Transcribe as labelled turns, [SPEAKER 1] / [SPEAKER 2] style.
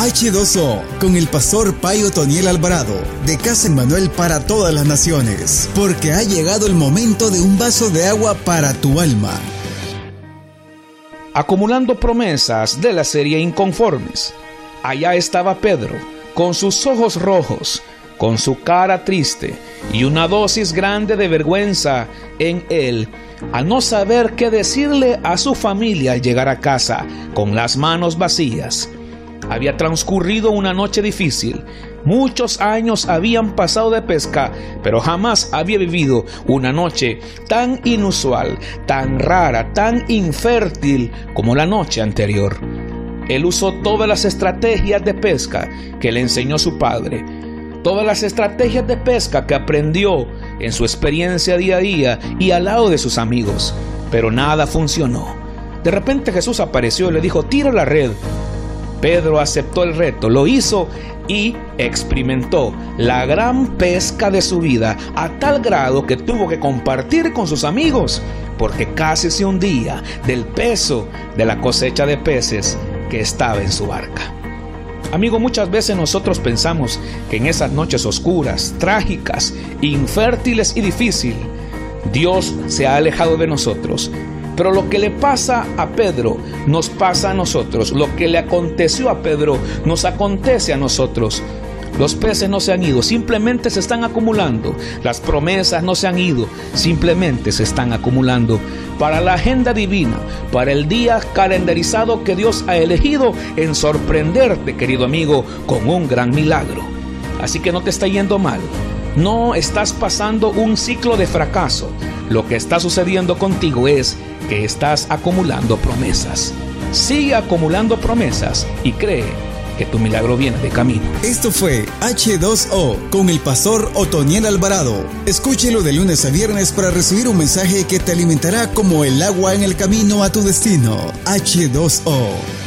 [SPEAKER 1] H2O con el pastor Payo Toniel Alvarado de Casa Manuel para todas las naciones, porque ha llegado el momento de un vaso de agua para tu alma.
[SPEAKER 2] Acumulando promesas de la serie Inconformes, allá estaba Pedro, con sus ojos rojos, con su cara triste y una dosis grande de vergüenza en él, a no saber qué decirle a su familia al llegar a casa con las manos vacías. Había transcurrido una noche difícil. Muchos años habían pasado de pesca, pero jamás había vivido una noche tan inusual, tan rara, tan infértil como la noche anterior. Él usó todas las estrategias de pesca que le enseñó su padre, todas las estrategias de pesca que aprendió en su experiencia día a día y al lado de sus amigos, pero nada funcionó. De repente Jesús apareció y le dijo, tira la red. Pedro aceptó el reto, lo hizo y experimentó la gran pesca de su vida a tal grado que tuvo que compartir con sus amigos, porque casi se hundía del peso de la cosecha de peces que estaba en su barca. Amigo, muchas veces nosotros pensamos que en esas noches oscuras, trágicas, infértiles y difíciles, Dios se ha alejado de nosotros pero lo que le pasa a Pedro nos pasa a nosotros. Lo que le aconteció a Pedro nos acontece a nosotros. Los peces no se han ido, simplemente se están acumulando. Las promesas no se han ido, simplemente se están acumulando. Para la agenda divina, para el día calendarizado que Dios ha elegido en sorprenderte, querido amigo, con un gran milagro. Así que no te está yendo mal. No estás pasando un ciclo de fracaso. Lo que está sucediendo contigo es que estás acumulando promesas. Sigue acumulando promesas y cree que tu milagro viene de camino.
[SPEAKER 1] Esto fue H2O con el pastor Otoniel Alvarado. Escúchelo de lunes a viernes para recibir un mensaje que te alimentará como el agua en el camino a tu destino. H2O.